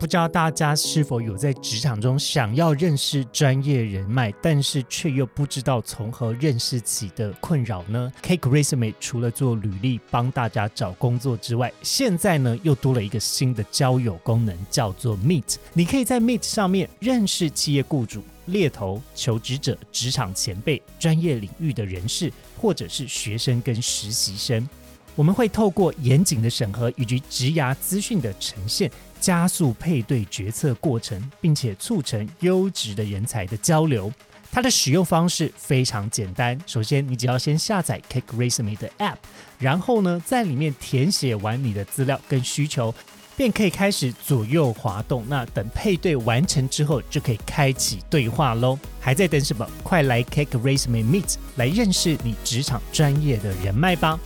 不知道大家是否有在职场中想要认识专业人脉，但是却又不知道从何认识起的困扰呢？Cake Resume 除了做履历帮大家找工作之外，现在呢又多了一个新的交友功能，叫做 Meet。你可以在 Meet 上面认识企业雇主、猎头、求职者、职场前辈、专业领域的人士，或者是学生跟实习生。我们会透过严谨的审核以及职涯资讯的呈现。加速配对决策过程，并且促成优质的人才的交流。它的使用方式非常简单。首先，你只要先下载 Cake Resume 的 App，然后呢，在里面填写完你的资料跟需求，便可以开始左右滑动。那等配对完成之后，就可以开启对话喽。还在等什么？快来 Cake Resume Meet 来认识你职场专业的人脉吧！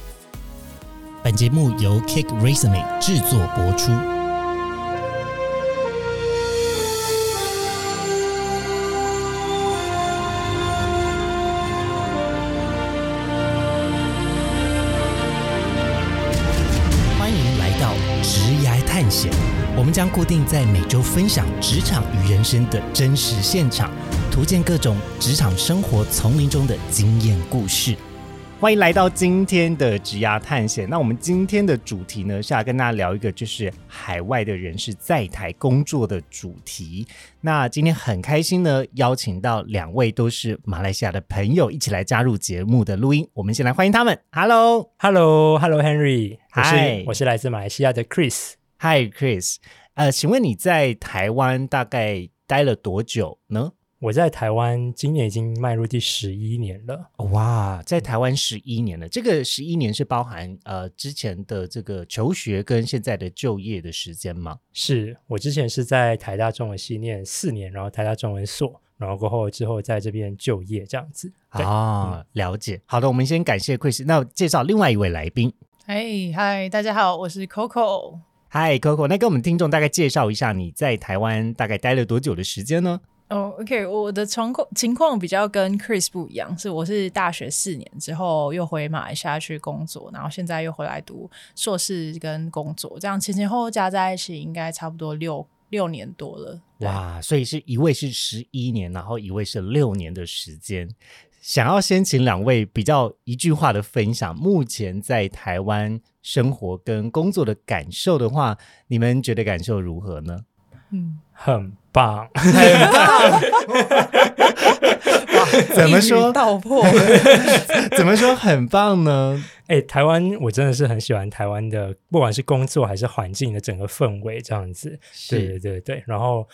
本节目由 Cake Resume 制作播出。将固定在每周分享职场与人生的真实现场，图鉴各种职场生活丛林中的经验故事。欢迎来到今天的职涯探险。那我们今天的主题呢，是要跟大家聊一个就是海外的人士在台工作的主题。那今天很开心呢，邀请到两位都是马来西亚的朋友一起来加入节目的录音。我们先来欢迎他们。Hello，Hello，Hello，Henry，我是我是来自马来西亚的 Chris。Hi Chris，呃，请问你在台湾大概待了多久呢？我在台湾今年已经迈入第十一年了。哇，在台湾十一年了，这个十一年是包含呃之前的这个求学跟现在的就业的时间吗？是我之前是在台大中文系念四年，然后台大中文所，然后过后之后在这边就业这样子。啊，了解。好的，我们先感谢 Chris，那介绍另外一位来宾。嗨嗨，大家好，我是 Coco。嗨，Coco，那跟我们听众大概介绍一下你在台湾大概待了多久的时间呢？哦，OK，我的情况情况比较跟 Chris 不一样，是我是大学四年之后又回马来西亚去工作，然后现在又回来读硕士跟工作，这样前前后后加在一起应该差不多六六年多了。哇，所以是一位是十一年，然后一位是六年的时间。想要先请两位比较一句话的分享，目前在台湾生活跟工作的感受的话，你们觉得感受如何呢？嗯，很棒，很棒。怎么说？道破？怎么说很棒呢？哎，台湾我真的是很喜欢台湾的，不管是工作还是环境的整个氛围，这样子。对对对对，然后。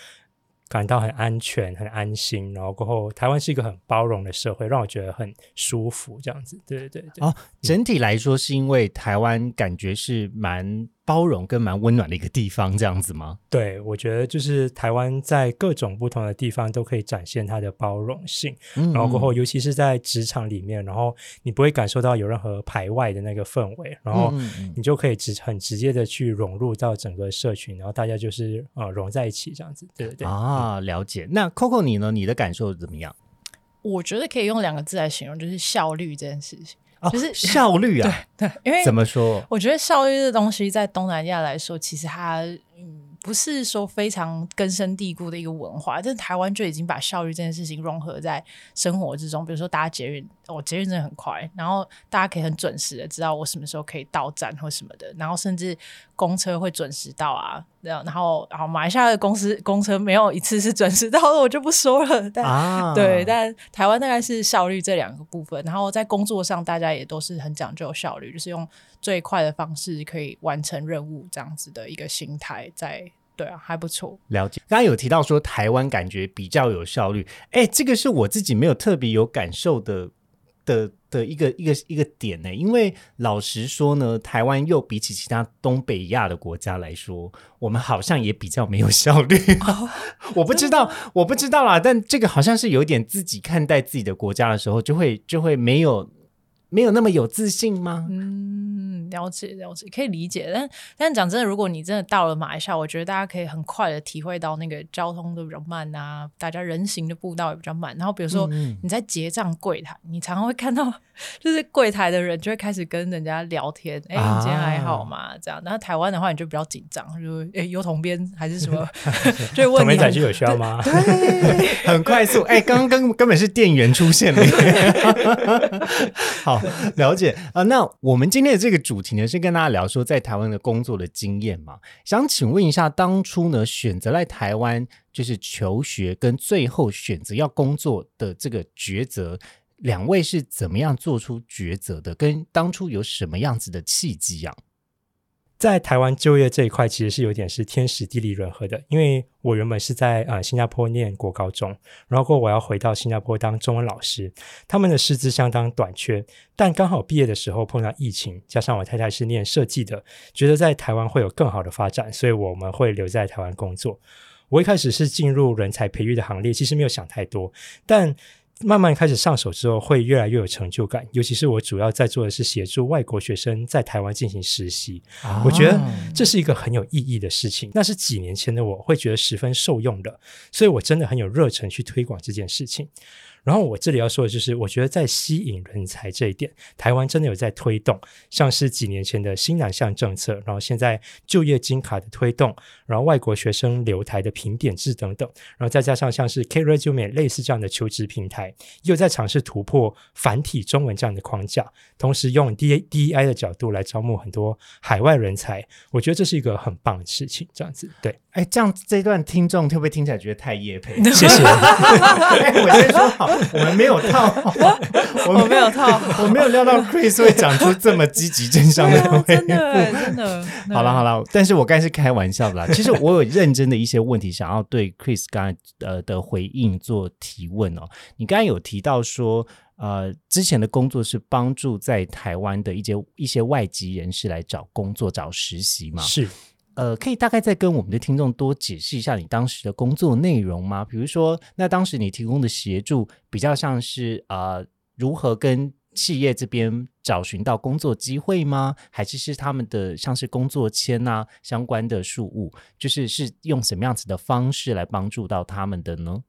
感到很安全、很安心，然后过后，台湾是一个很包容的社会，让我觉得很舒服，这样子。对对对。哦，整体来说是因为台湾感觉是蛮。包容跟蛮温暖的一个地方，这样子吗？对，我觉得就是台湾在各种不同的地方都可以展现它的包容性，然后过后，尤其是在职场里面，然后你不会感受到有任何排外的那个氛围，然后你就可以直很直接的去融入到整个社群，然后大家就是呃融在一起这样子，对对对啊，了解。那 Coco 你呢？你的感受怎么样？我觉得可以用两个字来形容，就是效率这件事情。就是效率啊，对对，因为怎么说？我觉得效率这东西在东南亚来说，其实它嗯。不是说非常根深蒂固的一个文化，但是台湾就已经把效率这件事情融合在生活之中。比如说，大家捷运，我捷运真的很快，然后大家可以很准时的知道我什么时候可以到站或什么的，然后甚至公车会准时到啊。然后，然后，然后马来西亚的公司公车没有一次是准时到的，我就不说了。但对，但台湾大概是效率这两个部分。然后在工作上，大家也都是很讲究效率，就是用。最快的方式可以完成任务，这样子的一个心态，在对啊，还不错。了解，刚刚有提到说台湾感觉比较有效率，哎，这个是我自己没有特别有感受的的的一个一个一个点呢。因为老实说呢，台湾又比起其他东北亚的国家来说，我们好像也比较没有效率。我不知道，我不知道啦。但这个好像是有点自己看待自己的国家的时候，就会就会没有。没有那么有自信吗？嗯，了解了解，可以理解。但但讲真的，如果你真的到了马来西亚，我觉得大家可以很快的体会到那个交通都比较慢啊，大家人行的步道也比较慢。然后比如说你在结账柜台，你常常会 看到，就是柜台的人就会开始跟人家聊天，哎，你今天还好吗？这样。然后台湾的话，你就比较紧张，就哎，有同边还是什么，就问你。载具有需要吗？对，很快速。哎，刚刚根根本是店员出现了。好，了解啊。那我们今天的这个主题呢，是跟大家聊说在台湾的工作的经验嘛。想请问一下，当初呢选择来台湾就是求学，跟最后选择要工作的这个抉择，两位是怎么样做出抉择的？跟当初有什么样子的契机啊？在台湾就业这一块，其实是有点是天时地利人和的。因为我原本是在呃新加坡念国高中，然后我要回到新加坡当中文老师，他们的师资相当短缺。但刚好毕业的时候碰到疫情，加上我太太是念设计的，觉得在台湾会有更好的发展，所以我们会留在台湾工作。我一开始是进入人才培育的行列，其实没有想太多，但。慢慢开始上手之后，会越来越有成就感。尤其是我主要在做的是协助外国学生在台湾进行实习，我觉得这是一个很有意义的事情。那是几年前的我会觉得十分受用的，所以我真的很有热忱去推广这件事情。然后我这里要说的就是，我觉得在吸引人才这一点，台湾真的有在推动，像是几年前的新南向政策，然后现在就业金卡的推动，然后外国学生留台的评点制等等，然后再加上像是 K Resume 类似这样的求职平台，又在尝试突破繁体中文这样的框架，同时用 D D E I 的角度来招募很多海外人才，我觉得这是一个很棒的事情。这样子，对，哎，这样这段听众会不会听起来觉得太夜配？谢谢。我先说好。我们没有套，我没有套，我没有料到 Chris 会讲出这么积极正向的 回复，真的真的。好了好了，但是我刚才是开玩笑的啦。其实我有认真的一些问题想要对 Chris 刚才呃的回应做提问哦。你刚才有提到说，呃，之前的工作是帮助在台湾的一些一些外籍人士来找工作、找实习嘛？是。呃，可以大概再跟我们的听众多解释一下你当时的工作内容吗？比如说，那当时你提供的协助比较像是啊，如何跟企业这边找寻到工作机会吗？还是是他们的像是工作签啊相关的事务，就是是用什么样子的方式来帮助到他们的呢？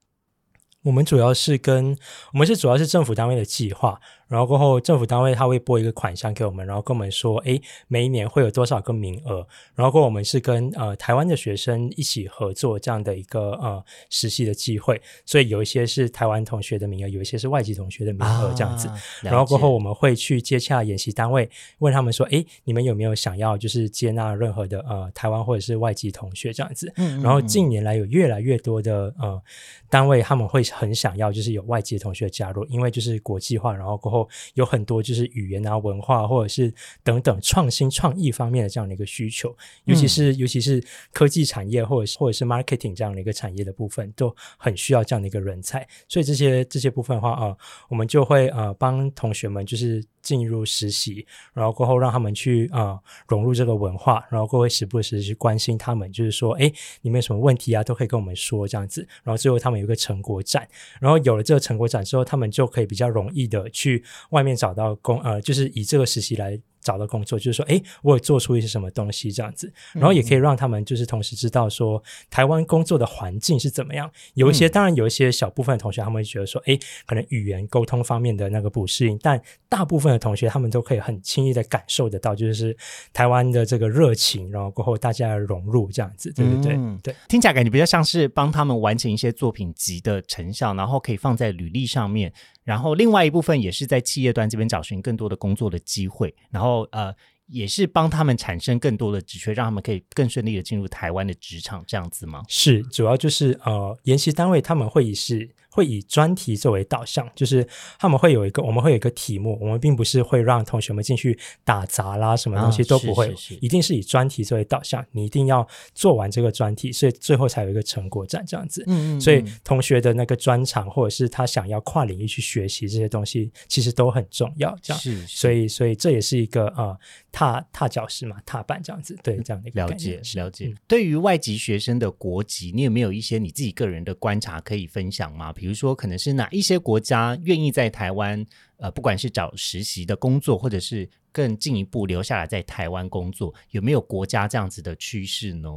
我们主要是跟我们是主要是政府单位的计划。然后过后，政府单位他会拨一个款项给我们，然后跟我们说，哎，每一年会有多少个名额。然后过后，我们是跟呃台湾的学生一起合作这样的一个呃实习的机会。所以有一些是台湾同学的名额，有一些是外籍同学的名额这样子。然后过后，我们会去接洽演习单位，问他们说，哎，你们有没有想要就是接纳任何的呃台湾或者是外籍同学这样子？然后近年来有越来越多的呃单位，他们会很想要就是有外籍同学加入，因为就是国际化，然后过后。有很多就是语言啊、文化或者是等等创新创意方面的这样的一个需求，尤其是尤其是科技产业或者是或者是 marketing 这样的一个产业的部分，都很需要这样的一个人才。所以这些这些部分的话啊，我们就会呃帮同学们就是进入实习，然后过后让他们去啊融入这个文化，然后过后时不时去关心他们，就是说哎你们有什么问题啊，都可以跟我们说这样子。然后最后他们有一个成果展，然后有了这个成果展之后，他们就可以比较容易的去。外面找到工，呃，就是以这个实习来。找到工作就是说，哎，我有做出一些什么东西这样子，然后也可以让他们就是同时知道说台湾工作的环境是怎么样。有一些当然有一些小部分的同学他们会觉得说，哎，可能语言沟通方面的那个不适应，但大部分的同学他们都可以很轻易的感受得到，就是台湾的这个热情，然后过后大家融入这样子，对不对？对，听起来感觉比较像是帮他们完成一些作品集的成效，然后可以放在履历上面。然后另外一部分也是在企业端这边找寻更多的工作的机会，然后后呃也是帮他们产生更多的职缺，让他们可以更顺利的进入台湾的职场，这样子吗？是，主要就是呃研习单位他们会是。会以专题作为导向，就是他们会有一个，我们会有一个题目，我们并不是会让同学们进去打杂啦，什么东西都不会，一定是以专题作为导向，你一定要做完这个专题，所以最后才有一个成果展这样子。嗯嗯。所以同学的那个专长，或者是他想要跨领域去学习这些东西，其实都很重要。这样是。所以，所以这也是一个呃踏踏脚石嘛，踏板这样子。对，这样的一个了解了解。对于外籍学生的国籍，你有没有一些你自己个人的观察可以分享吗？比如说可能是哪一些国家愿意在台湾，呃，不管是找实习的工作，或者是更进一步留下来在台湾工作，有没有国家这样子的趋势呢？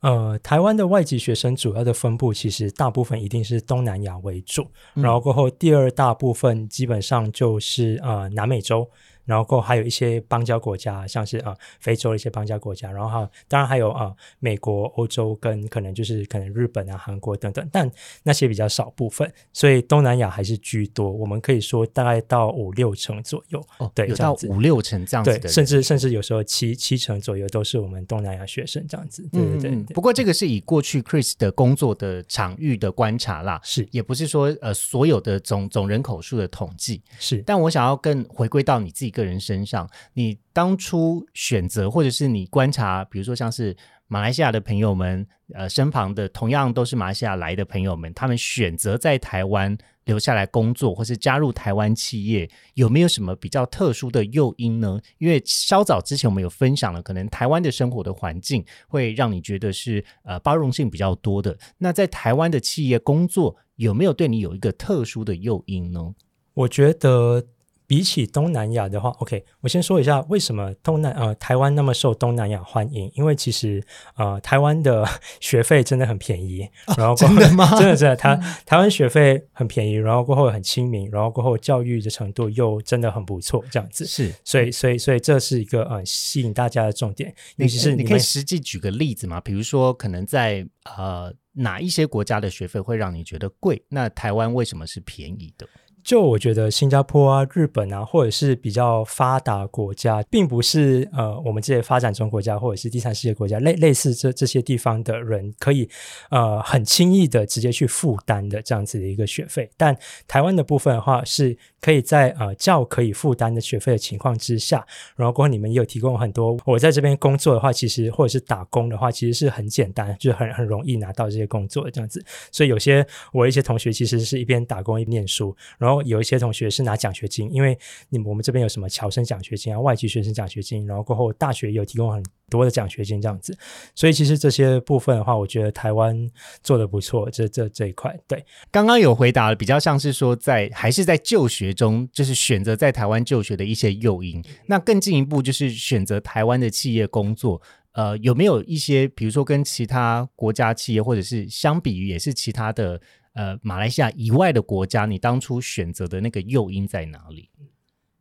呃，台湾的外籍学生主要的分布其实大部分一定是东南亚为主，然后过后第二大部分基本上就是呃南美洲。然后还有一些邦交国家，像是啊非洲的一些邦交国家，然后哈当然还有啊美国、欧洲跟可能就是可能日本啊、韩国等等，但那些比较少部分，所以东南亚还是居多。我们可以说大概到五六成左右，哦，对，有到五六成这样子的，甚至甚至有时候七七成左右都是我们东南亚学生这样子。对对对。不过这个是以过去 Chris 的工作的场域的观察啦，是也不是说呃所有的总总人口数的统计是，但我想要更回归到你自己个人身上。你当初选择，或者是你观察，比如说像是马来西亚的朋友们，呃，身旁的同样都是马来西亚来的朋友们，他们选择在台湾留下来工作，或是加入台湾企业，有没有什么比较特殊的诱因呢？因为稍早之前我们有分享了，可能台湾的生活的环境会让你觉得是呃包容性比较多的。那在台湾的企业工作，有没有对你有一个特殊的诱因呢？我觉得。比起东南亚的话，OK，我先说一下为什么东南呃台湾那么受东南亚欢迎，因为其实呃台湾的学费真的很便宜，然后真的吗？真 的真的，台台湾学费很便宜，然后过后很亲民，然后过后教育的程度又真的很不错，这样子是，所以所以所以这是一个呃吸引大家的重点，尤其是你可以实际举个例子嘛？比如说可能在呃哪一些国家的学费会让你觉得贵？那台湾为什么是便宜的？就我觉得新加坡啊、日本啊，或者是比较发达国家，并不是呃我们这些发展中国家或者是第三世界国家类类似这这些地方的人可以呃很轻易的直接去负担的这样子的一个学费。但台湾的部分的话，是可以在呃较可以负担的学费的情况之下，然后过后你们也有提供很多。我在这边工作的话，其实或者是打工的话，其实是很简单，就很很容易拿到这些工作这样子。所以有些我一些同学其实是一边打工一边念书，然后。有一些同学是拿奖学金，因为你们我们这边有什么侨生奖学金啊、外籍学生奖学金，然后过后大学有提供很多的奖学金这样子，所以其实这些部分的话，我觉得台湾做的不错，这这这一块。对，刚刚有回答了，比较像是说在还是在就学中，就是选择在台湾就学的一些诱因。那更进一步就是选择台湾的企业工作，呃，有没有一些比如说跟其他国家企业，或者是相比于也是其他的？呃，马来西亚以外的国家，你当初选择的那个诱因在哪里？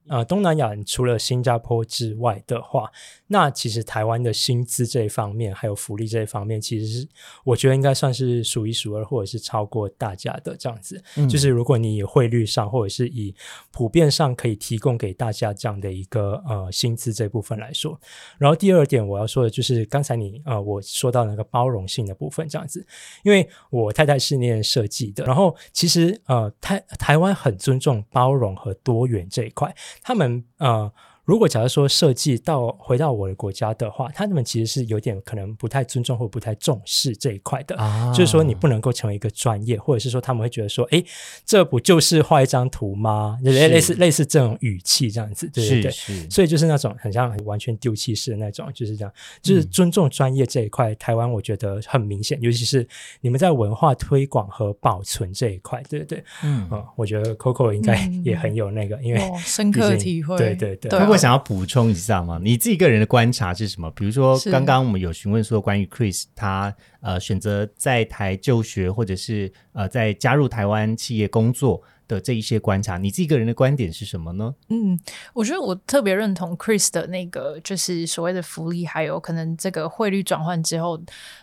呃，东南亚除了新加坡之外的话，那其实台湾的薪资这一方面，还有福利这一方面，其实是我觉得应该算是数一数二，或者是超过大家的这样子。就是如果你以汇率上，或者是以普遍上可以提供给大家这样的一个呃薪资这部分来说，然后第二点我要说的就是刚才你呃我说到那个包容性的部分这样子，因为我太太是念设计的，然后其实呃台台湾很尊重包容和多元这一块。他们呃。如果假如说设计到回到我的国家的话，他们其实是有点可能不太尊重或不太重视这一块的，就是说你不能够成为一个专业，或者是说他们会觉得说，哎，这不就是画一张图吗？类类似类似这种语气这样子，对对对，所以就是。那种很像完全丢弃式的那种，就是这样，就是尊重专业这一块，台湾我觉得很明显，尤其是你们在文化推广和保存这一块，对对对，嗯，我觉得 Coco 应该也很有那个，因为深刻体会，对对对。想要补充一下吗？你自己个人的观察是什么？比如说，刚刚我们有询问说，关于 Chris 他呃选择在台就学，或者是呃在加入台湾企业工作。的这一些观察，你自己个人的观点是什么呢？嗯，我觉得我特别认同 Chris 的那个，就是所谓的福利，还有可能这个汇率转换之后，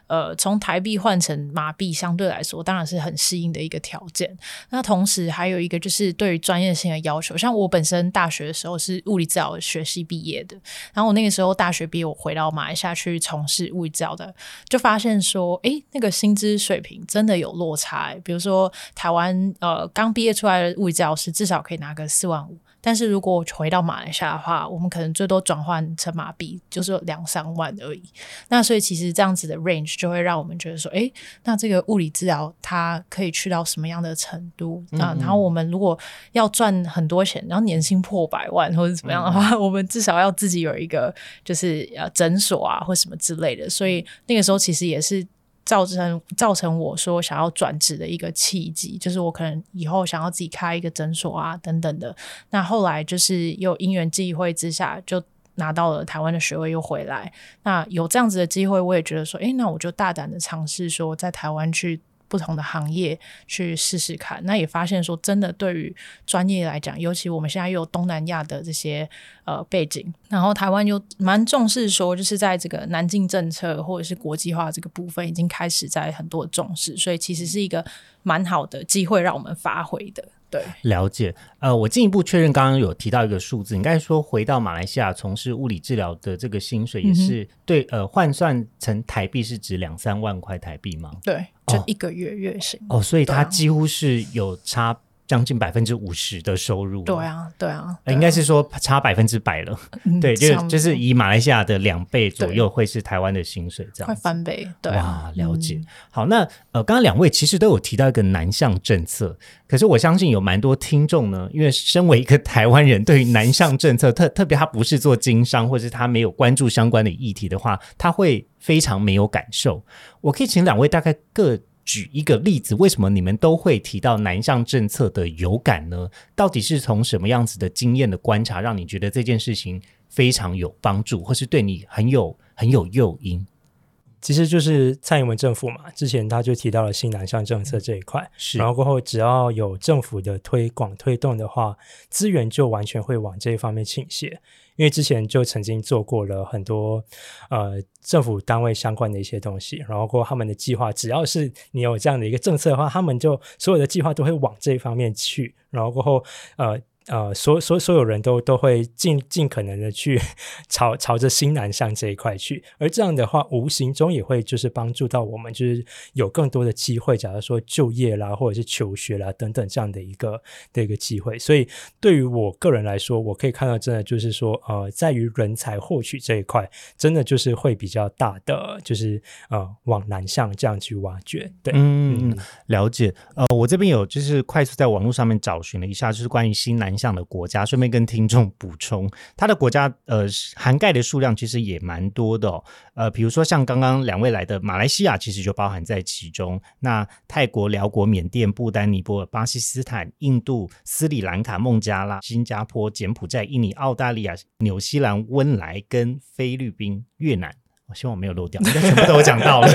呃，从台币换成马币，相对来说当然是很适应的一个条件。那同时还有一个就是对于专业性的要求，像我本身大学的时候是物理治疗学系毕业的，然后我那个时候大学毕业，我回到马来西亚去从事物理治疗的，就发现说，哎，那个薪资水平真的有落差。比如说台湾呃刚毕业出来的。物理治疗师至少可以拿个四万五，但是如果我回到马来西亚的话，我们可能最多转换成马币就是两三万而已。那所以其实这样子的 range 就会让我们觉得说，哎，那这个物理治疗它可以去到什么样的程度啊？然后我们如果要赚很多钱，然后年薪破百万或者怎么样的话，我们至少要自己有一个就是呃诊所啊或什么之类的。所以那个时候其实也是。造成造成我说想要转职的一个契机，就是我可能以后想要自己开一个诊所啊等等的。那后来就是又因缘际会之下，就拿到了台湾的学位，又回来。那有这样子的机会，我也觉得说，诶，那我就大胆的尝试说，在台湾去。不同的行业去试试看，那也发现说，真的对于专业来讲，尤其我们现在又有东南亚的这些呃背景，然后台湾又蛮重视说，就是在这个南进政策或者是国际化这个部分，已经开始在很多重视，所以其实是一个蛮好的机会让我们发挥的。对，了解。呃，我进一步确认，刚刚有提到一个数字，你刚才说回到马来西亚从事物理治疗的这个薪水也是对，呃，换算成台币是指两三万块台币吗？对，就一个月月薪。哦，所以它几乎是有差。将近百分之五十的收入，对啊，对啊，应该是说差百分之百了，对，就就是以马来西亚的两倍左右会是台湾的薪水，这样快翻倍，对啊，了解。好，那呃，刚刚两位其实都有提到一个南向政策，可是我相信有蛮多听众呢，因为身为一个台湾人，对于南向政策特特别他不是做经商，或者是他没有关注相关的议题的话，他会非常没有感受。我可以请两位大概各。举一个例子，为什么你们都会提到南向政策的有感呢？到底是从什么样子的经验的观察，让你觉得这件事情非常有帮助，或是对你很有很有诱因？其实就是蔡英文政府嘛，之前他就提到了新南向政策这一块，是，然后过后只要有政府的推广推动的话，资源就完全会往这一方面倾斜。因为之前就曾经做过了很多呃政府单位相关的一些东西，然后过他们的计划，只要是你有这样的一个政策的话，他们就所有的计划都会往这一方面去，然后过后呃。呃，所所所有人都都会尽尽可能的去 朝朝着新南向这一块去，而这样的话，无形中也会就是帮助到我们，就是有更多的机会，假如说就业啦，或者是求学啦等等这样的一个的一个机会。所以对于我个人来说，我可以看到，真的就是说，呃，在于人才获取这一块，真的就是会比较大的，就是呃往南向这样去挖掘。对，嗯，了解。呃，我这边有就是快速在网络上面找寻了一下，就是关于新南。向的国家，顺便跟听众补充，它的国家呃涵盖的数量其实也蛮多的哦。呃，比如说像刚刚两位来的马来西亚，其实就包含在其中。那泰国、辽国、缅甸、不丹、尼泊尔、巴基斯坦、印度、斯里兰卡、孟加拉、新加坡、柬埔寨、印尼、澳大利亚、纽西兰、温莱跟菲律宾、越南。我希望我没有漏掉，应该全部都讲到了。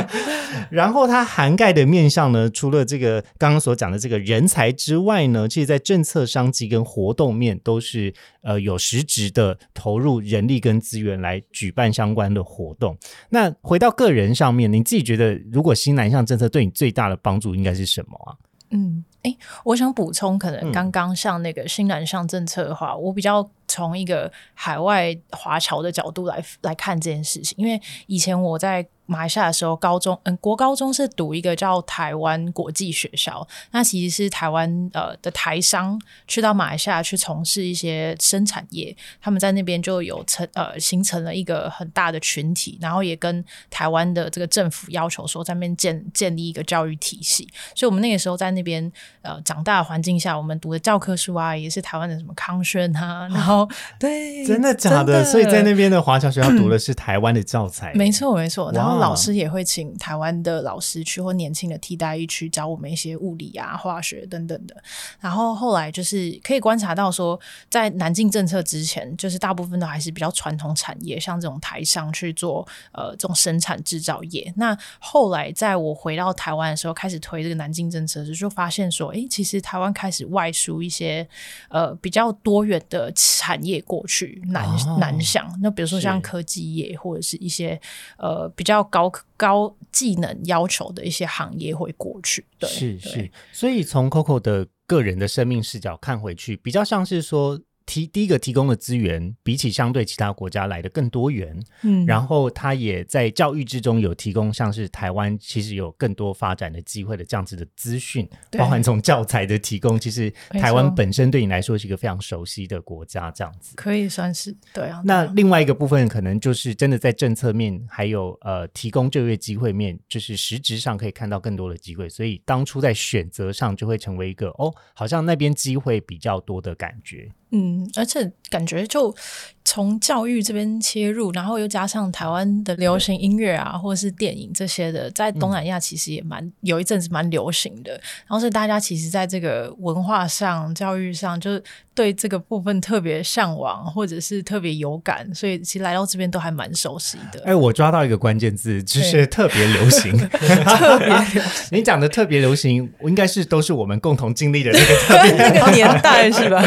然后它涵盖的面向呢，除了这个刚刚所讲的这个人才之外呢，其实在政策、商机跟活动面都是呃有实质的投入人力跟资源来举办相关的活动。那回到个人上面，你自己觉得如果新南向政策对你最大的帮助应该是什么啊？嗯，哎，我想补充，可能刚刚像那个新南向政策的话，我比较。从一个海外华侨的角度来来看这件事情，因为以前我在马来西亚的时候，高中嗯国高中是读一个叫台湾国际学校，那其实是台湾呃的台商去到马来西亚去从事一些生产业，他们在那边就有成呃形成了一个很大的群体，然后也跟台湾的这个政府要求说在那边建建立一个教育体系，所以我们那个时候在那边呃长大的环境下，我们读的教科书啊也是台湾的什么康轩啊，然后。对，真的假的？所以在那边的华侨学校读的是台湾的教材，没错没错。然后老师也会请台湾的老师去或年轻的替代役去教我们一些物理啊、化学等等的。然后后来就是可以观察到说，在南进政策之前，就是大部分都还是比较传统产业，像这种台商去做呃这种生产制造业。那后来在我回到台湾的时候，开始推这个南进政策时，就发现说，哎，其实台湾开始外输一些呃比较多元的。产业过去南南向，那比如说像科技业或者是一些呃比较高高技能要求的一些行业会过去。对，是是，所以从 Coco 的个人的生命视角看回去，比较像是说。提第一个提供的资源，比起相对其他国家来的更多元，嗯，然后他也在教育之中有提供，像是台湾其实有更多发展的机会的这样子的资讯，包含从教材的提供，其实台湾本身对你来说是一个非常熟悉的国家，这样子。可以算是对啊。那另外一个部分可能就是真的在政策面，还有呃提供就业机会面，就是实质上可以看到更多的机会，所以当初在选择上就会成为一个哦，好像那边机会比较多的感觉。嗯，而且感觉就从教育这边切入，然后又加上台湾的流行音乐啊，或者是电影这些的，在东南亚其实也蛮有一阵子蛮流行的。然后是大家其实在这个文化上、教育上，就是对这个部分特别向往，或者是特别有感，所以其实来到这边都还蛮熟悉的。哎，我抓到一个关键字，就是特别流行。特 你讲的特别流行，应该是都是我们共同经历的那个 那个年代是吧？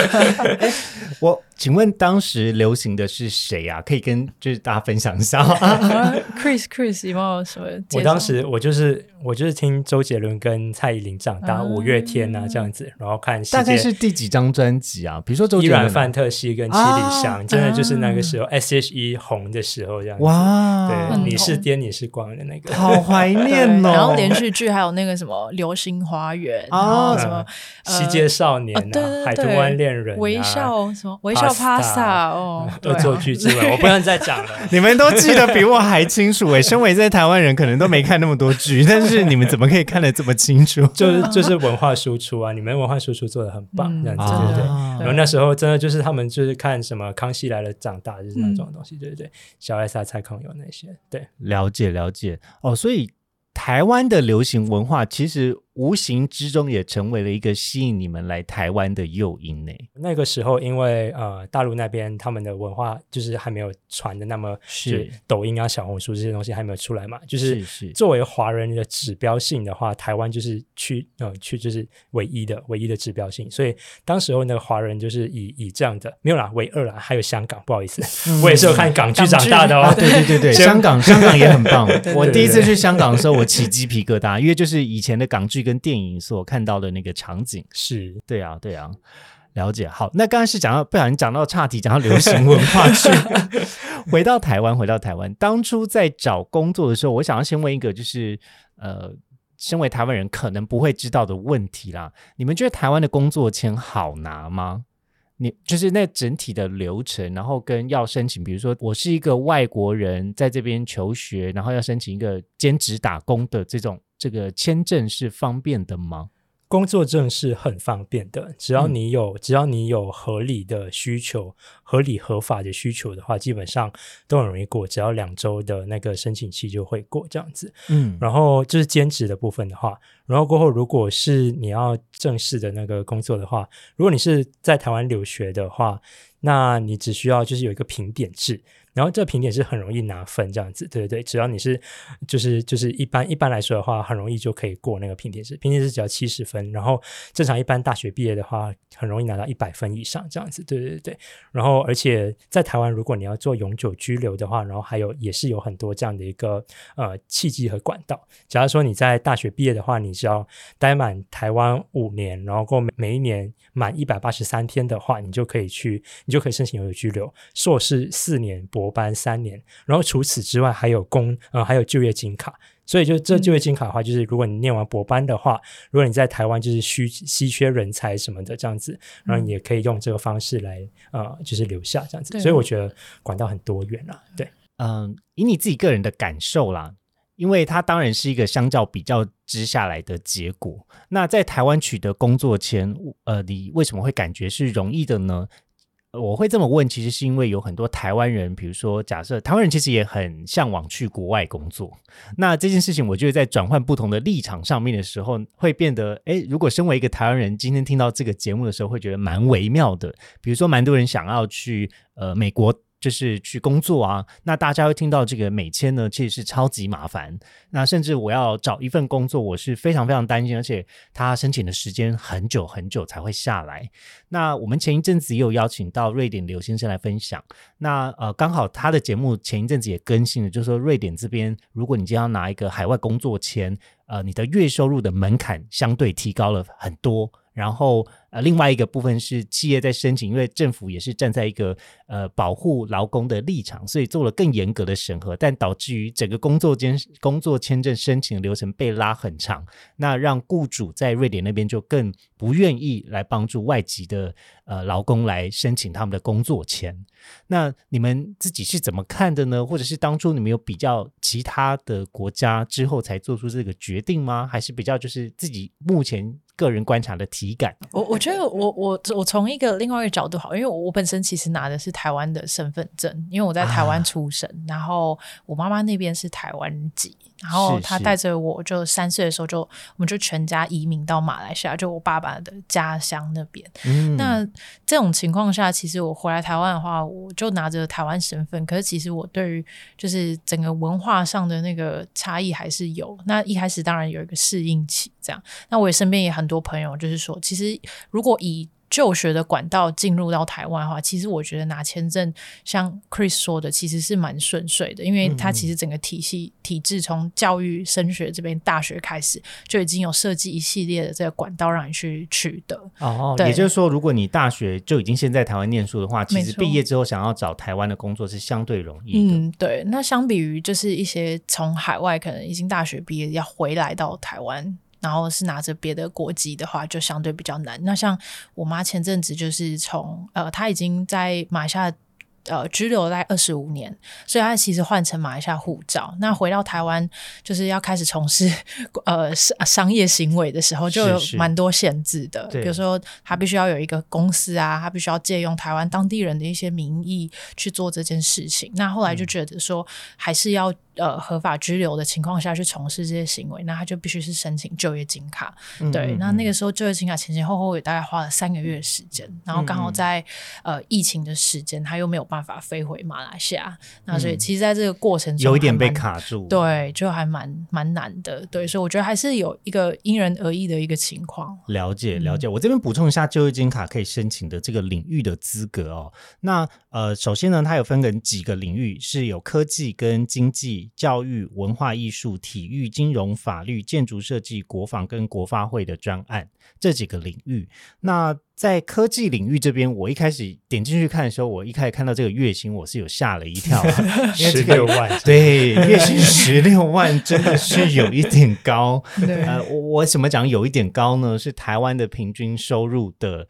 我请问当时流行的是谁啊？可以跟就是大家分享一下吗？Chris Chris 有没有什么？我当时我就是我就是听周杰伦跟蔡依林长大，啊五月天啊这样子，然后看世大概界是第几张专辑啊？比如说周依杰伦范特西跟七里香，真的就是那个时候 S.H.E 红的时候这样子。哇，对，你是红颠你是光的那个。好怀念哦。然后连续剧还有那个什么《流星花园》，然哦后什么嗯西街少年啊对对啊，海豚湾恋人啊，微笑什么微笑 Pasta Pasta 哦，恶作剧之吻，我不能再讲了。你们都记得比我还清楚哎，身为在台湾人，可能都没看那么多剧，但是你们怎么可以看得这么清楚？就是就是文化输出啊，你们文化输出做的很棒，嗯这样子，对对对。啊然后那时候真的就是他们就是看什么《康熙来了》长大，就是那种东西，对对对，小 S 啊、蔡康永那些，对。了解了解哦，所以台湾的流行文化其实无形之中也成为了一个吸引你们来台湾的诱因呢。那个时候，因为呃大陆那边他们的文化就是还没有传的那么，是。抖音啊、小红书这些东西还没有出来嘛，就是作为华人的指标性的话，台湾就是去呃去就是唯一的唯一的指标性，所以当时候那个华人就是以以这样的没有啦，唯二啦，还有香港，不好意思，我也是有看港。剧长大的哦？啊，，对对对对，香港香港也很棒。我第一次去香港的时候，我起鸡皮疙瘩，因为就是以前的港剧跟电影所看到的那个场景。是对啊，对啊，了解。好，那刚刚是讲到不小心讲到岔题，讲到流行文化去。回到台湾，回到台湾，当初在找工作的时候，我想要先问一个，就是呃，身为台湾人可能不会知道的问题啦。你们觉得台湾的工作签好拿吗？你就是那整体的流程，然后跟要申请，比如说我是一个外国人在这边求学，然后要申请一个兼职打工的这种这个签证是方便的吗？工作证是很方便的，只要嗯你有、只要你有合理的需求、合理合法的需求的话，基本上都很容易过，只要两周的那个申请期就会过这样子。嗯，然后就是兼职的部分的话，然后过后如果是你要正式的那个工作的话，如果你是在台湾留学的话，那你只需要就是有一个评点制，然后这个评点是很容易拿分这样子，对对对，只要你是就是就是一般一般来说的话，很容易就可以过那个评点是，评点是只要七十分，然后正常一般大学毕业的话，很容易拿到一百分以上这样子，对对对，然后而且在台湾如果你要做永久居留的话，然后还有也是有很多这样的一个呃契机和管道，假如说你在大学毕业的话，你只要待满台湾五年，然后过每每一年满一百八十三天的话，你就可以去，你就可以申请永久居留。硕士四年，博班三年，然后除此之外还有工呃还有就业金卡。所以就这就业金卡的话，就是如果你念完博班的话，如果你在台湾就是需稀缺人才什么的这样子，然后你也可以用这个方式来呃就是留下这样子。所以我觉得管道很多元啦，对。嗯，以你自己个人的感受啦，因为它当然是一个相较比较之下来的结果。那在台湾取得工作前，呃，你为什么会感觉是容易的呢？我会这么问，其实是因为有很多台湾人，比如说，假设台湾人其实也很向往去国外工作。那这件事情，我觉得在转换不同的立场上面的时候，会变得，诶，如果身为一个台湾人，今天听到这个节目的时候，会觉得蛮微妙的。比如说，蛮多人想要去呃美国。就是去工作啊，那大家会听到这个美签呢，其实是超级麻烦。那甚至我要找一份工作，我是非常非常担心，而且他申请的时间很久很久才会下来。那我们前一阵子也有邀请到瑞典刘先生来分享，那呃刚好他的节目前一阵子也更新了，就是说瑞典这边，如果你今天要拿一个海外工作签，呃，你的月收入的门槛相对提高了很多。然后呃，另外一个部分是企业在申请，因为政府也是站在一个呃保护劳工的立场，所以做了更严格的审核，但导致于整个工作间工作签证申请流程被拉很长，那让雇主在瑞典那边就更不愿意来帮助外籍的呃劳工来申请他们的工作签。那你们自己是怎么看的呢？或者是当初你们有比较其他的国家之后才做出这个决定吗？还是比较就是自己目前个人观察的体感。我我觉得我我我从一个另外一个角度好，因为我本身其实拿的是台湾的身份证，因为我在台湾出生，然后我妈妈那边是台湾籍。然后她带着我，就三岁的时候就我们就全家移民到马来西亚，就我爸爸的家乡那边。那这种情况下，其实我回来台湾的话，我就拿着台湾身份。可是其实我对于就是整个文化上的那个差异还是有。那一开始当然有一个适应期，这样。那我也身边也很多朋友，就是说，其实如果以就学的管道进入到台湾的话，其实我觉得拿签证，像 Chris 说的，其实是蛮顺遂的，因为它其实整个体系体制从教育升学这边大学开始就已经有设计一系列的这个管道让你去取得。哦，也就是说，如果你大学就已经先在台湾念书的话，其实毕业之后想要找台湾的工作是相对容易的。嗯，对。那相比于就是一些从海外可能已经大学毕业要回来到台湾。然后是拿着别的国籍的话，就相对比较难。那像我妈前阵子就是从呃，她已经在马来西亚。呃，居留在二十五年，所以她其实换成马来西亚护照。那回到台湾，就是要开始从事 呃商商业行为的时候，就有蛮多限制的。比如说，他必须要有一个公司啊，他必须要借用台湾当地人的一些名义去做这件事情。那后来就觉得说，还是要呃合法居留的情况下去从事这些行为，那他就必须是申请就业金卡。对，那那个时候就业金卡前前后后也大概花了三个月时间，然后刚好在呃疫情的时间，他又没有办法。办法飞回马来西亚，那所以其实在这个过程中有一点被卡住，对，就还蛮蛮难的，对，所以我觉得还是有一个因人而异的一个情况。了解了解，我这边补充一下就业金卡可以申请的这个领域的资格哦。那呃，首先呢，它有分成几个领域，是有科技跟经济、教育、文化艺术、体育、金融、法律、建筑设计、国防跟国发会的专案这几个领域。那在科技领域这边，我一开始点进去看的时候，我一开始看到这个月薪，我是有吓了一跳，十六万，对，月薪十六万真的是有一点高。呃，我我怎么讲有一点高呢？是台湾的平均收入的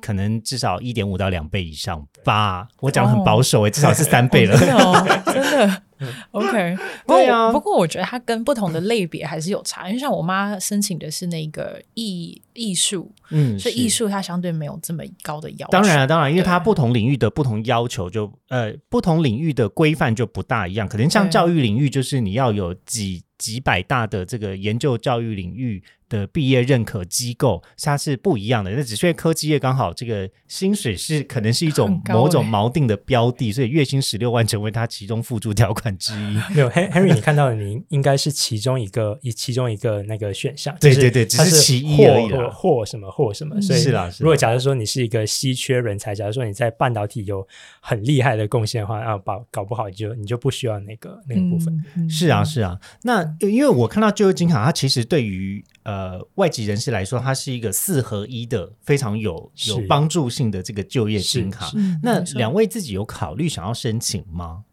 可能至少一点五到两倍以上吧。我讲的很保守诶，至少是三倍了，真的。OK，对啊。不过我觉得它跟不同的类别还是有差，因为像我妈申请的是那个艺艺术，嗯，所以艺术它相对没有这么高的要求。当然了，当然，因为它不同领域的不同要求，就呃，不同领域的规范就不大一样。可能像教育领域，就是你要有几几百大的这个研究教育领域。的毕业认可机构，它是不一样的。那只是因为科技业刚好这个薪水是可能是一种某种锚定的标的，所以月薪十六万成为它其中附注条款之一。没有，Henry，你看到的您应该是其中一个，以其中一个那个选项。对对对，只是其一而已。或什么或什么，所以是啦。如果假设说你是一个稀缺人才，假如说你在半导体有很厉害的贡献的话，啊，搞搞不好你就你就不需要那个那个部分。是啊是啊，那因为我看到就业金卡，它其实对于呃，外籍人士来说，它是一个四合一的，非常有有帮助性的这个就业金卡。那两位自己有考虑想要申请吗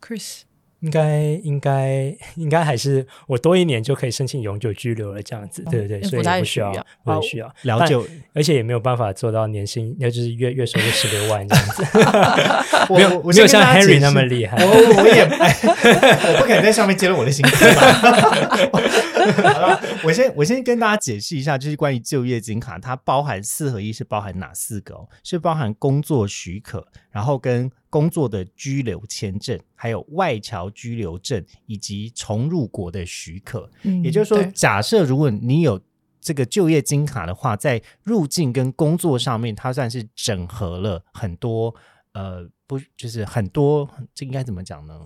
？Chris。应该应该应该还是我多一年就可以申请永久居留了，这样子，对对对，所以不需要，不需要了解，而且也没有办法做到年薪，那就是月月收入十六万这样子。没有没有像 Henry 那么厉害，我我也我不可能在上面揭露我的薪资吧。好了，我先我先跟大家解释一下，就是关于就业金卡，它包含四合一，是包含哪四个？是包含工作许可，然后跟。工作的居留签证，还有外侨居留证，以及重入国的许可。嗯，也就是说，假设如果你有这个就业金卡的话，在入境跟工作上面，它算是整合了很多。呃，不，就是很多，这应该怎么讲呢？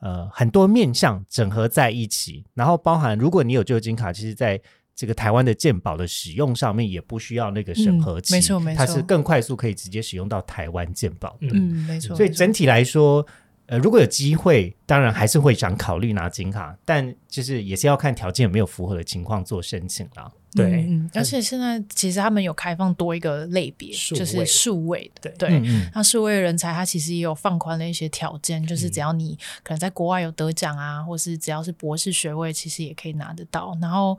呃，很多面向整合在一起，然后包含如果你有就业金卡，其实，在这个台湾的鉴宝的使用上面也不需要那个审核期，没错没错，它是更快速可以直接使用到台湾鉴宝的。嗯，没错。所以整体来说，呃，如果有机会，当然还是会想考虑拿金卡，但就是也是要看条件有没有符合的情况做申请啦。对，而且现在其实他们有开放多一个类别，就是数位的。对，那数位人才他其实也有放宽了一些条件，就是只要你可能在国外有得奖啊，或是只要是博士学位，其实也可以拿得到。然后。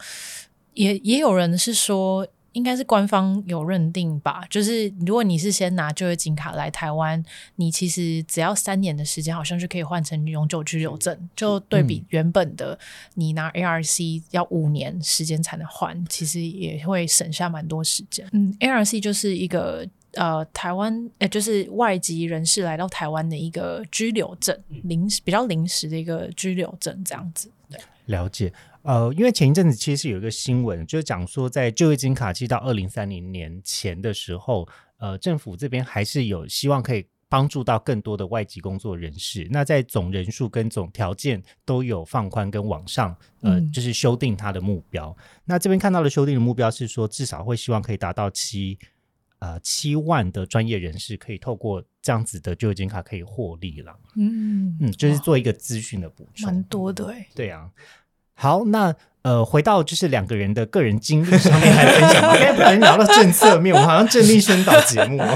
也也有人是说，应该是官方有认定吧，就是如果你是先拿就业金卡来台湾，你其实只要三年的时间，好像就可以换成永久居留证，就对比原本的你拿 ARC 要五年时间才能换，其实也会省下蛮多时间。嗯，ARC 就是一个呃台湾呃就是外籍人士来到台湾的一个居留证，临时比较临时的一个居留证这样子。对，了解。呃，因为前一阵子其实有一个新闻，就是讲说，在就业金卡期到二零三零年前的时候，呃，政府这边还是有希望可以帮助到更多的外籍工作人士。那在总人数跟总条件都有放宽跟往上，呃，就是修订它的目标。那这边看到的修订的目标是说，至少会希望可以达到七呃七万的专业人士可以透过这样子的就业金卡可以获利了。嗯嗯，就是做一个资讯的补充，蛮多的哎。对啊。好，那呃，回到就是两个人的个人经历上面来分享吧。刚才不能聊到政策面，我好像正力宣导节目，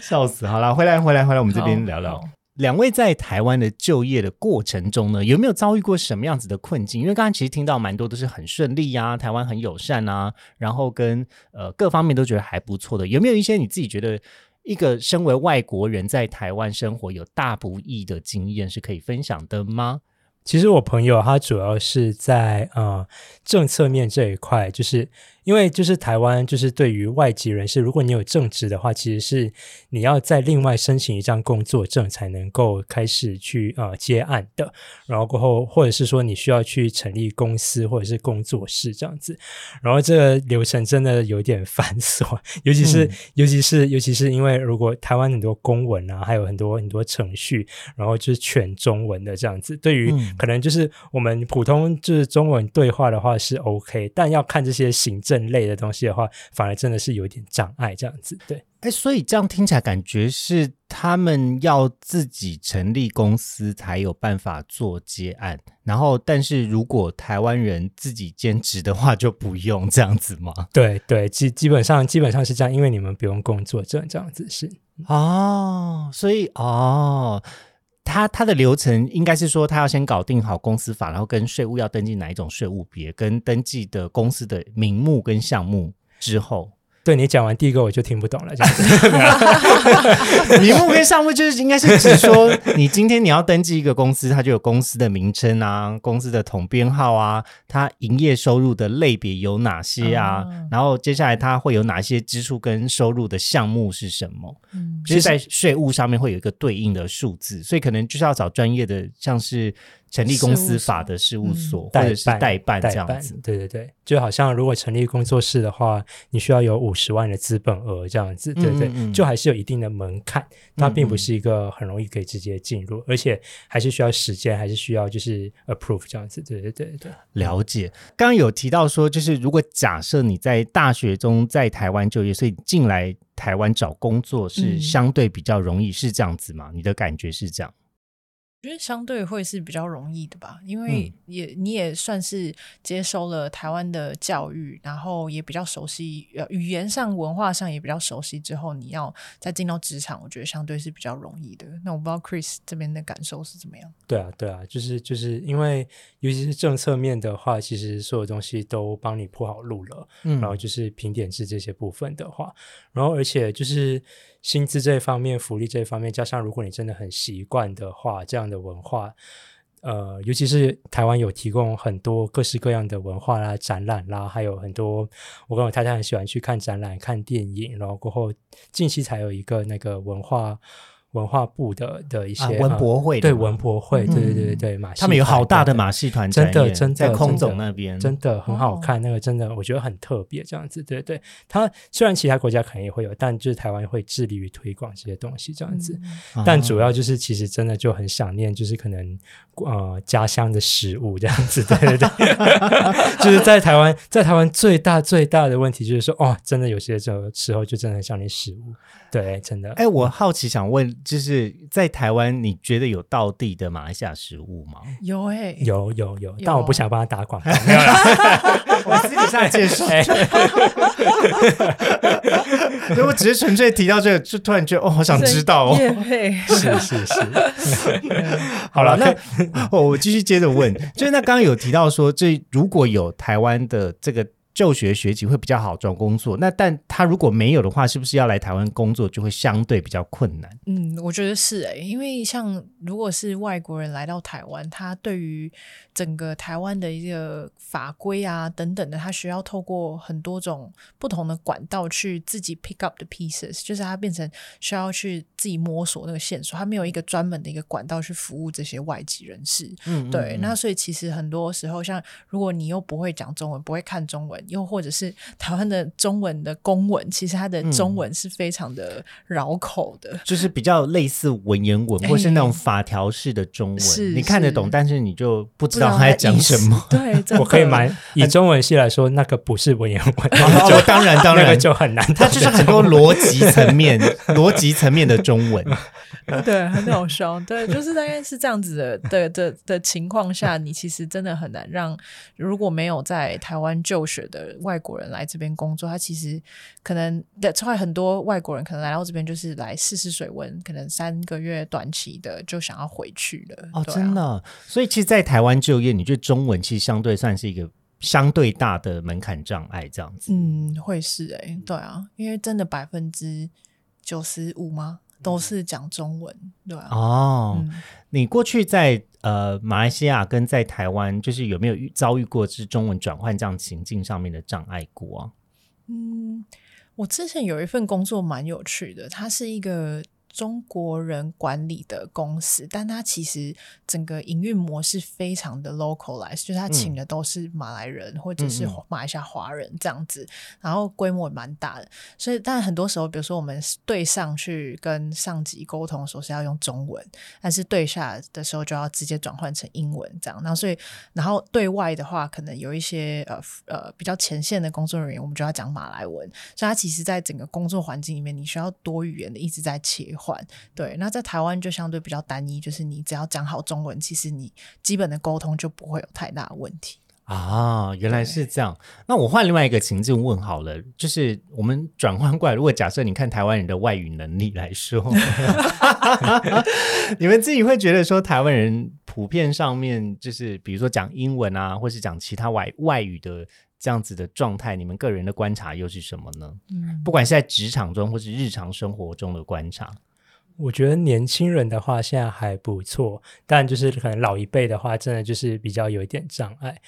笑死！好了，回来，回来，回来，我们这边聊聊。两位在台湾的就业的过程中呢，有没有遭遇过什么样子的困境？因为刚刚其实听到蛮多都是很顺利呀，台湾很友善啊，然后跟呃各方面都觉得还不错的。有没有一些你自己觉得一个身为外国人在台湾生活有大不易的经验是可以分享的吗？其实我朋友他主要是在呃政策面这一块，就是。因为就是台湾，就是对于外籍人士，如果你有正职的话，其实是你要再另外申请一张工作证才能够开始去呃接案的。然后过后，或者是说你需要去成立公司或者是工作室这样子。然后这个流程真的有点 繁琐，尤其是尤其是尤其是因为如果台湾很多公文啊，还有很多很多程序，然后就是全中文的这样子。对于可能就是我们普通就是中文对话的话是 OK，但要看这些行政。正类的东西的话，反而真的是有一点障碍，这样子对。哎，所以这样听起来感觉是他们要自己成立公司才有办法做接案，然后但是如果台湾人自己兼职的话，就不用这样子吗？对对，基基本上基本上是这样，因为你们不用工作证这样子是哦，所以哦。他他的流程应该是说，他要先搞定好公司法，然后跟税务要登记哪一种税务别，跟登记的公司的名目跟项目之后。对你讲完第一个我就听不懂了，这样子。名目跟项目就是应该是指说，你今天你要登记一个公司，它就有公司的名称啊，公司的统编号啊，它营业收入的类别有哪些啊，然后接下来它会有哪些支出跟收入的项目是什么？嗯，其实，在税务上面会有一个对应的数字，所以可能就是要找专业的，像是。成立公司法的事务所，或者是代办这样子，对对对，就好像如果成立工作室的话，你需要有五十万的资本额这样子，对对，就还是有一定的门槛，它并不是一个很容易可以直接进入，而且还是需要时间，还是需要就是 approve 这样子，对对对对。了解，刚刚有提到说，就是如果假设你在大学中在台湾就业，所以进来台湾找工作是相对比较容易，是这样子吗？你的感觉是这样？我觉得相对会是比较容易的吧，因为也你也算是接收了台湾的教育，然后也比较熟悉，呃，语言上、文化上也比较熟悉。之后你要再进到职场，我觉得相对是比较容易的。那我不知道 Chris 这边的感受是怎么样？对啊，对啊，就是就是因为尤其是政策面的话，其实所有东西都帮你铺好路了。嗯，然后就是评点制这些部分的话，然后而且就是。薪资这一方面，福利这一方面，加上如果你真的很习惯的话，这样的文化，呃，尤其是台湾有提供很多各式各样的文化啦、展览啦，还有很多我跟我太太很喜欢去看展览、看电影，然后过后近期才有一个那个文化。文化部的的一些文博会，对文博会，对对对对对，马他们有好大的马戏团，真的真的在空总那边，真的很好看，那个真的我觉得很特别，这样子，对对。它虽然其他国家可能也会有，但就是台湾会致力于推广这些东西，这样子。但主要就是其实真的就很想念，就是可能呃家乡的食物这样子，对 对对。就是在台湾，在台湾最大最大的问题就是说，哦，真的有些时候时候就真的很想念食物。对，真的。哎，我好奇想问，就是在台湾，你觉得有道地的马来西亚食物吗？有哎，有有有，但我不想帮他打广告。我私底下介绍。如果只是纯粹提到这个，就突然觉得哦，好想知道哦。是是是。好了，那我继续接着问，就是那刚刚有提到说，这如果有台湾的这个。就学学籍会比较好找工作。那但他如果没有的话，是不是要来台湾工作就会相对比较困难？嗯，我觉得是诶、因为像如果是外国人来到台湾，他对于整个台湾的一个法规啊等等的，他需要透过很多种不同的管道去自己 pick up the pieces，就是他变成需要去自己摸索那个线索，他没有一个专门的一个管道去服务这些外籍人士。嗯，对，嗯那所以其实很多时候，像如果你又不会讲中文，不会看中文，又或者是台湾的中文的公文，其实它的中文是非常的绕口的。就是比较类似文言文，或是那种法条式的中文，是你看得懂，但是你就不知道他在讲什么。对，我可以蛮以中文系来说，那个不是文言文，就，当然当然那个，就很难懂。它就是很多逻辑层面、逻辑层面的中文。对，很好笑。对，就是大概是这样子的的的的情况下，你其实真的很难让如果没有在台湾就学的外国人来这边工作，他其实可能的，后来很多外国人可能来到这边就是来试试水温，可能三个月短期的就想要回去了。哦，啊真的。所以其实，在台湾就业，你觉得中文其实相对算是一个相对大的门槛障碍，这样子。嗯，会是哎、对啊，因为真的百分之九十五吗？都是讲中文，对啊。哦，嗯你过去在呃马来西亚跟在台湾，就是有没有遇遭遇过是中文转换这样情境上面的障碍过啊？嗯，我之前有一份工作蛮有趣的，它是一个中国人管理的公司，但它其实整个营运模式非常的 localized，就是他请的都是马来人、或者是嗯嗯马来西亚华人这样子，然后规模也蛮大的，所以但很多时候，比如说我们对上去跟上级沟通的时候是要用中文，但是对下的时候就要直接转换成英文这样，然后所以然后对外的话，可能有一些呃呃比较前线的工作人员，我们就要讲马来文，所以它其实在整个工作环境里面，你需要多语言的一直在切换。对，那在台湾就相对比较单一，就是你只要讲好中文，其实你基本的沟通就不会有太大的问题。啊，原来是这样。那我换另外一个情境问好了，就是我们转换过来，如果假设你看台湾人的外语能力来说，你们自己会觉得说台湾人普遍上面就是比如说讲英文啊，或是讲其他外外语的这样子的状态，你们个人的观察又是什么呢？嗯，不管是在职场中或是日常生活中的观察，我觉得年轻人的话现在还不错，但就是可能老一辈的话，真的就是比较有一点障碍。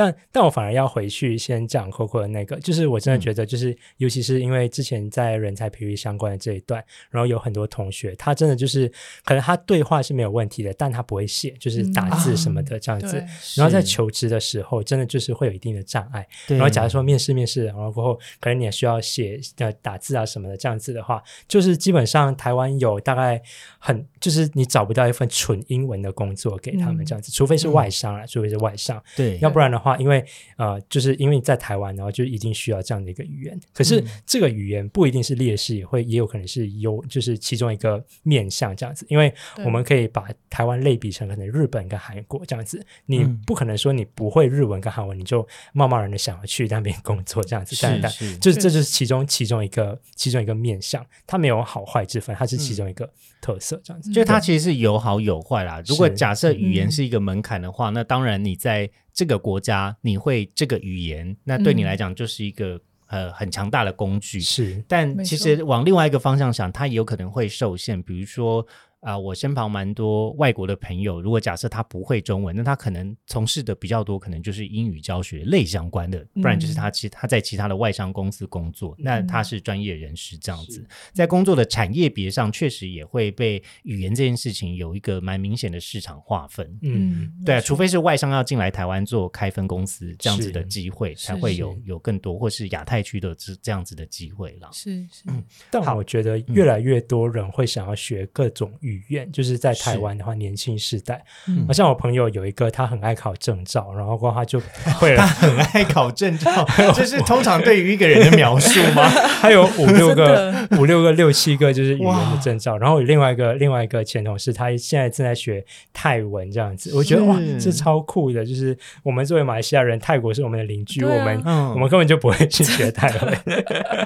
但但我反而要回去先讲 Coco 的那个，就是我真的觉得，就是、尤其是因为之前在人才培育相关的这一段，然后有很多同学，他真的就是可能他对话是没有问题的，但他不会写，就是打字什么的这样子。对，然后在求职的时候，真的就是会有一定的障碍。对然后假如说面试面试，然后过后可能你也需要写呃打字啊什么的，这样子的话，就是基本上台湾有大概很就是你找不到一份纯英文的工作给他们嗯。这样子，除非是外商啊，除非是外商，对，要不然的话，因为呃，就是因为你在台湾，然后就一定需要这样的一个语言。可是嗯这个语言不一定是劣势，也会也有可能是优，就是其中一个面向这样子。因为我们可以把台湾类比成可能日本跟韩国这样子，你嗯不可能说你不会日文跟韩文，你就贸贸然的想要去那边工作这样子。但但是是就是这就是其中其中一个其中一个面向，它没有好坏之分，它是其中一个特色这样子。就它其实是有好有坏啦。如果假设语言嗯是一个门槛的话，那当然你在这个国家你会这个语言，那对你嗯来讲就是一个、呃很强大的工具。是但其实往另外一个方向想，它也有可能会受限。比如说啊、我身旁蛮多外国的朋友，如果假设他不会中文，那他可能从事的比较多，可能就是英语教学类相关的，不然就是他其他在其他的外商公司工作，那他是专业人士这样子。在工作的产业别上，确实也会被语言这件事情有一个蛮明显的市场划分。嗯。对啊，除非是外商要进来台湾做开分公司这样子的机会，才会有有更多，或是亚太区的这这样子的机会了。是是，但我觉得越来越多人会想要学各种语言，就是在台湾的话，年轻世代，嗯。好像我朋友有一个，他很爱考证照，然后他就会了，很爱考证照，这是通常对于一个人的描述吗？他有五六个、五六个、六七个就是语言的证照，然后有另外一个另外一个前同事，他现在正在学泰文这样子，我觉得哇，这超酷的，就是我们作为马来西亚人，泰国是我们的邻居，啊。我们。嗯。我们根本就不会去学泰文，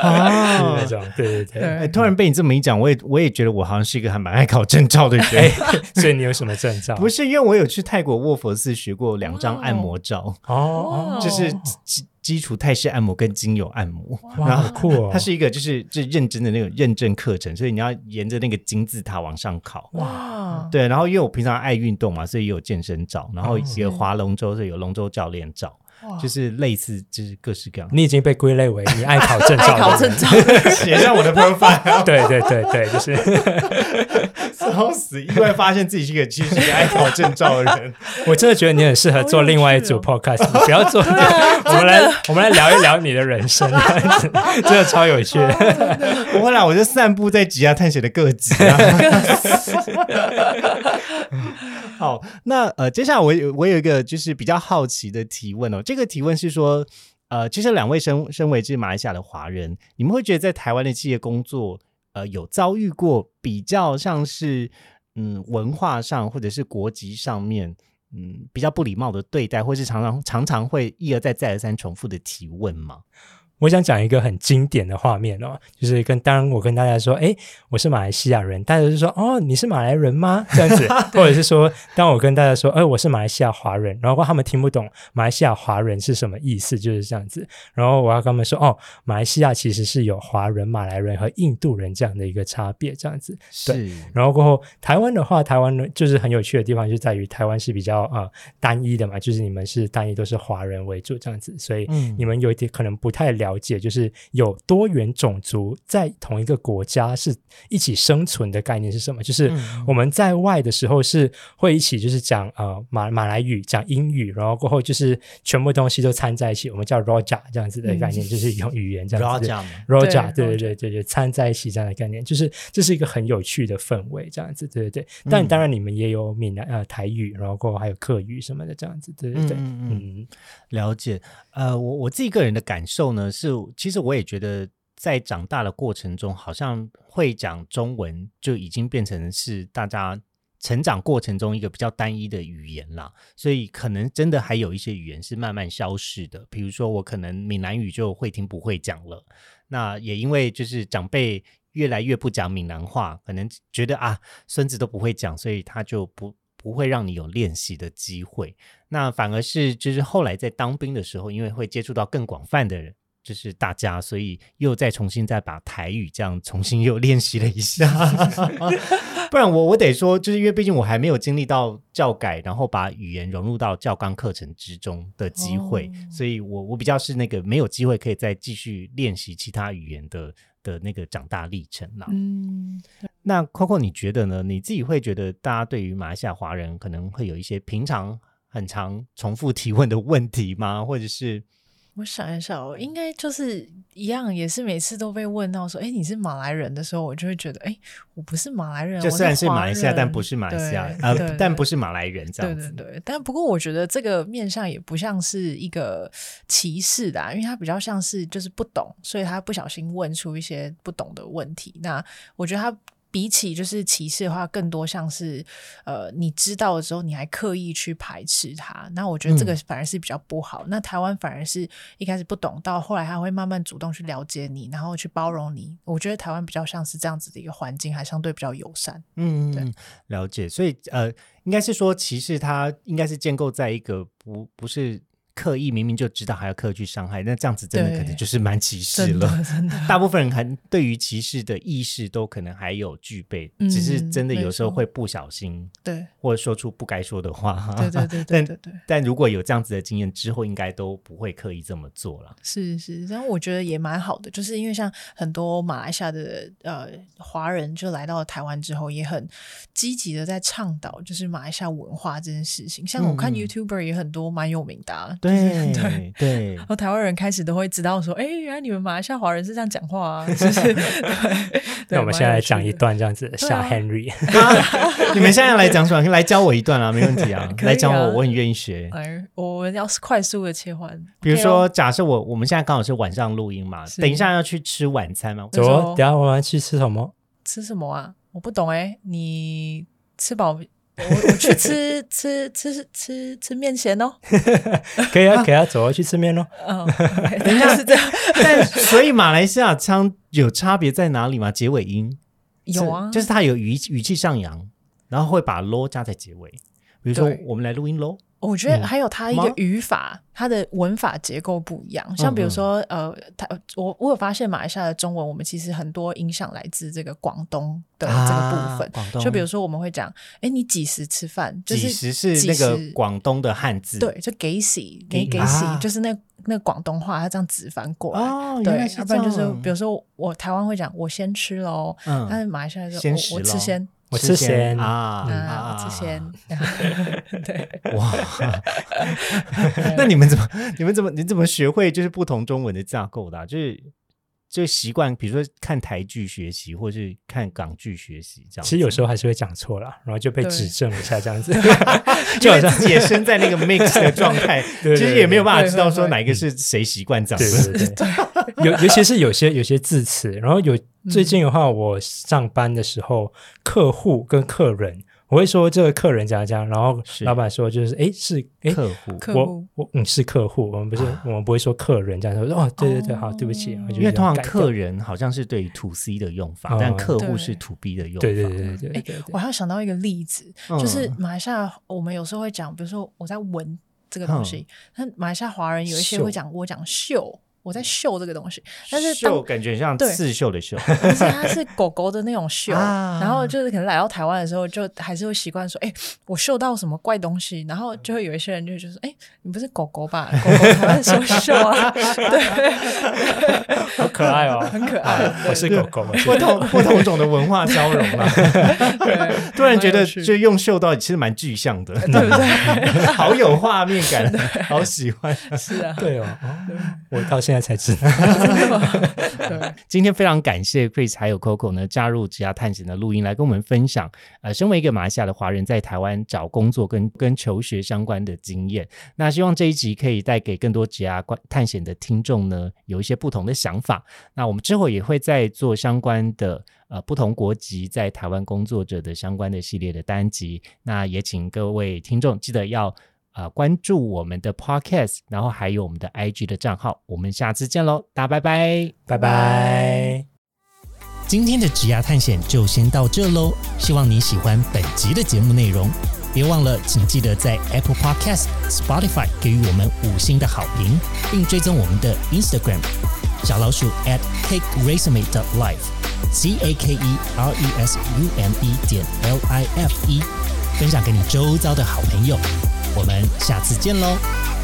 啊。那种，对对对。对。哎，突然被你这么一讲，我也我也觉得我好像是一个还蛮爱考证照的人。所以你有什么证照？不是因为我有去泰国卧佛寺学过两张按摩照，哦，就是基基础泰式按摩跟精油按摩，哇，然后好酷哦！它是一个就是就认真的那种认证课程，所以你要沿着那个金字塔往上考。哇，对，然后因为我平常爱运动嘛，所以也有健身照，然后哦也有划龙舟，所以有龙舟教练照，哇就是类似就是各式各样。你已经被归类为 你爱考证照，爱考证照，写上我的 profile，对对对对，就是笑死！意外发现自己是一个其实是一个爱考证照的人。我真的觉得你很适合做另外一组 podcast，你不要做，我们来我们来聊一聊你的人生，这样子真的超有趣的。不会啦，我就散步在吉亚探险的各级啊。好，那呃，接下来我有我有一个就是比较好奇的提问哦，这个提问是说，呃，其实两位身身为这马来西亚的华人，你们会觉得在台湾的企业工作，呃，有遭遇过比较像是嗯文化上或者是国籍上面。嗯，比较不礼貌的对待，或是常常常常会一而再再而三重复的提问吗？我想讲一个很经典的画面哦，就是跟当我跟大家说，哎，我是马来西亚人，大家就说，哦，你是马来人吗？这样子，或者是说，当我跟大家说，哎，我是马来西亚华人，然后他们听不懂马来西亚华人是什么意思，就是这样子。然后我要跟他们说，哦，马来西亚其实是有华人、马来人和印度人这样的一个差别，这样子。对，然后过后，台湾的话，台湾呢就是很有趣的地方，就在于台湾是比较呃单一的嘛，就是你们是单一都是华人为主这样子，所以嗯。你们有一点可能不太了解，就是有多元种族在同一个国家是一起生存的概念是什么？就是嗯。我们在外的时候是会一起就是讲呃马马来语、讲英语，然后过后就是全部东西都掺在一起，我们叫 Roja 这样子的概念，就是用语言这样子。Roja，对对对对对对，掺在一起这样的概念，就是这是一个很有趣的氛围，这样子，对对对。但当然你们也有闽南呃台语，然后过后还有客语什么的这样子，对对对，嗯。了解，呃，我我自己个人的感受呢，是其实我也觉得，在长大的过程中，好像会讲中文就已经变成是大家成长过程中一个比较单一的语言啦，所以可能真的还有一些语言是慢慢消逝的，比如说我可能闽南语就会听不会讲了，那也因为就是长辈。越来越不讲闽南话，可能觉得啊，孙子都不会讲，所以他就不不会让你有练习的机会。那反而是就是后来在当兵的时候，因为会接触到更广泛的人，就是大家，所以又再重新再把台语这样重新又练习了一下。不然我我得说，就是因为毕竟我还没有经历到教改，然后把语言融入到教纲课程之中的机会，哦所以我我比较是那个没有机会可以再继续练习其他语言的的那个长大历程啦。嗯，那 Coco，你觉得呢？你自己会觉得大家对于马来西亚华人可能会有一些平常很常重复提问的问题吗？或者是我想一下哦，应该就是一样，也是每次都被问到说，哎，你是马来人的时候，我就会觉得，哎，我不是马来人，我就虽然是华马来西亚，但不是马来西亚对，呃对，但不是马来人这对样子。对对，但不过我觉得这个面向也不像是一个歧视的、啊，因为他比较像是就是不懂，所以他不小心问出一些不懂的问题。那我觉得他比起就是歧视的话，更多像是呃你知道的时候，你还刻意去排斥他。那我觉得这个反而是比较不好。那台湾反而是一开始不懂，到后来他会慢慢主动去了解你，然后去包容你。我觉得台湾比较像是这样子的一个环境，还相对比较友善。嗯，了解。所以呃，应该是说歧视它应该是建构在一个不不是刻意明明就知道还要刻意去伤害，那这样子真的可能就是蛮歧视真了。的真的，大部分人还对于歧视的意识都可能还有具备，只是嗯真的有时候会不小心对或者说出不该说的话。对对对 对但对对。但如果有这样子的经验之后，应该都不会刻意这么做了。是是，然后我觉得也蛮好的，就是因为像很多马来西亚的呃华人就来到了台湾之后，也很积极的在倡导就是马来西亚文化这件事情。像我看嗯 YouTuber 也很多蛮有名的、对对。对 然后台湾人开始都会知道说，哎，原来你们马来西亚华人是这样讲话啊，就是 那我们现在来讲一。段这样子，下啊 Henry，你们现在来讲什么？来教我一段啊，没问题啊，来教我，我很愿意学。来，我们要是快速的切换，比如说，假设我我们现在刚好是晚上录音嘛，等一下要去吃晚餐嘛，走等下我们去吃什么？吃什么啊？我不懂哎，你吃饱？我我去吃吃吃吃吃面咸哦。可以啊，可以啊，走啊，去吃面喽。嗯，等一下是这样，但所以马来西亚腔有差别在哪里吗？结尾音有啊，就是它有语语气上扬，然后会把 lo 加在结尾。比如说，我们来录音喽，我觉得还有它一个语法，它的文法结构不一样。像比如说，呃，它我我有发现马来西亚的中文，我们其实很多影响来自这个广东的这个部分。广东，就比如说我们会讲，哎，你几时吃饭？几时是那个广东的汉字？对，就给洗给给洗，就是那那广东话，它这样直翻过来。哦，对，要不然就是比如说我台湾会讲我先吃喽，但是马来西亚说我我吃先。我吃咸。啊，吃咸，对，哇，那你们怎么，你们怎么，你怎么学会就是不同中文的架构的？就是就习惯，比如说看台剧学习，或是看港剧学习，这样。其实有时候还是会讲错了，然后就被指正一下，这样子，就好像也身在那个 mix 的 状态，其实也没有办法知道说哪一个是谁习惯讲的。尤尤其是有些有些字词，然后有。最近的话，我上班的时候，客户跟客人，我会说这个客人讲讲，然后老板说就是哎是客户，我我嗯是客户，我们不是我们不会说客人这样说哦对对对好对不起，因为通常客人好像是对于 to C 的用法，但客户是 to B 的用法。对对对对对。我还要想到一个例子，就是马来西亚我们有时候会讲，比如说我在闻这个东西，那马来西亚华人有一些会讲我讲嗅。我在绣这个东西，但是绣感觉像刺绣的绣，但是它是狗狗的那种绣。然后就是可能来到台湾的时候，就还是会习惯说：“哎，我绣到什么怪东西。”然后就会有一些人就就说：“哎，你不是狗狗吧？狗狗台湾说嗅啊，对，好可爱哦，很可爱。我是狗狗，不同不同种的文化交融啊。突然觉得就用绣到其实蛮具象的，对不对？好有画面感，好喜欢。是啊，对哦，我到现在。才知。今天非常感谢 Chris 还有 Coco 呢加入职涯探险的录音，来跟我们分享。呃，身为一个马来西亚的华人，在台湾找工作跟跟求学相关的经验。那希望这一集可以带给更多职涯探险的听众呢，有一些不同的想法。那我们之后也会再做相关的呃不同国籍在台湾工作者的相关的系列的单集。那也请各位听众记得要。啊，关注我们的 Podcast，然后还有我们的 IG 的账号，我们下次见喽，大家拜拜，拜拜。今天的职涯探险就先到这喽，希望你喜欢本集的节目内容，别忘了，请记得在 Apple Podcast、Spotify 给予我们五星的好评，并追踪我们的 Instagram 小老鼠 at cakeresume 的 life，c a k e r e s u m e 点 l i f e，分享给你周遭的好朋友。我们下次见喽。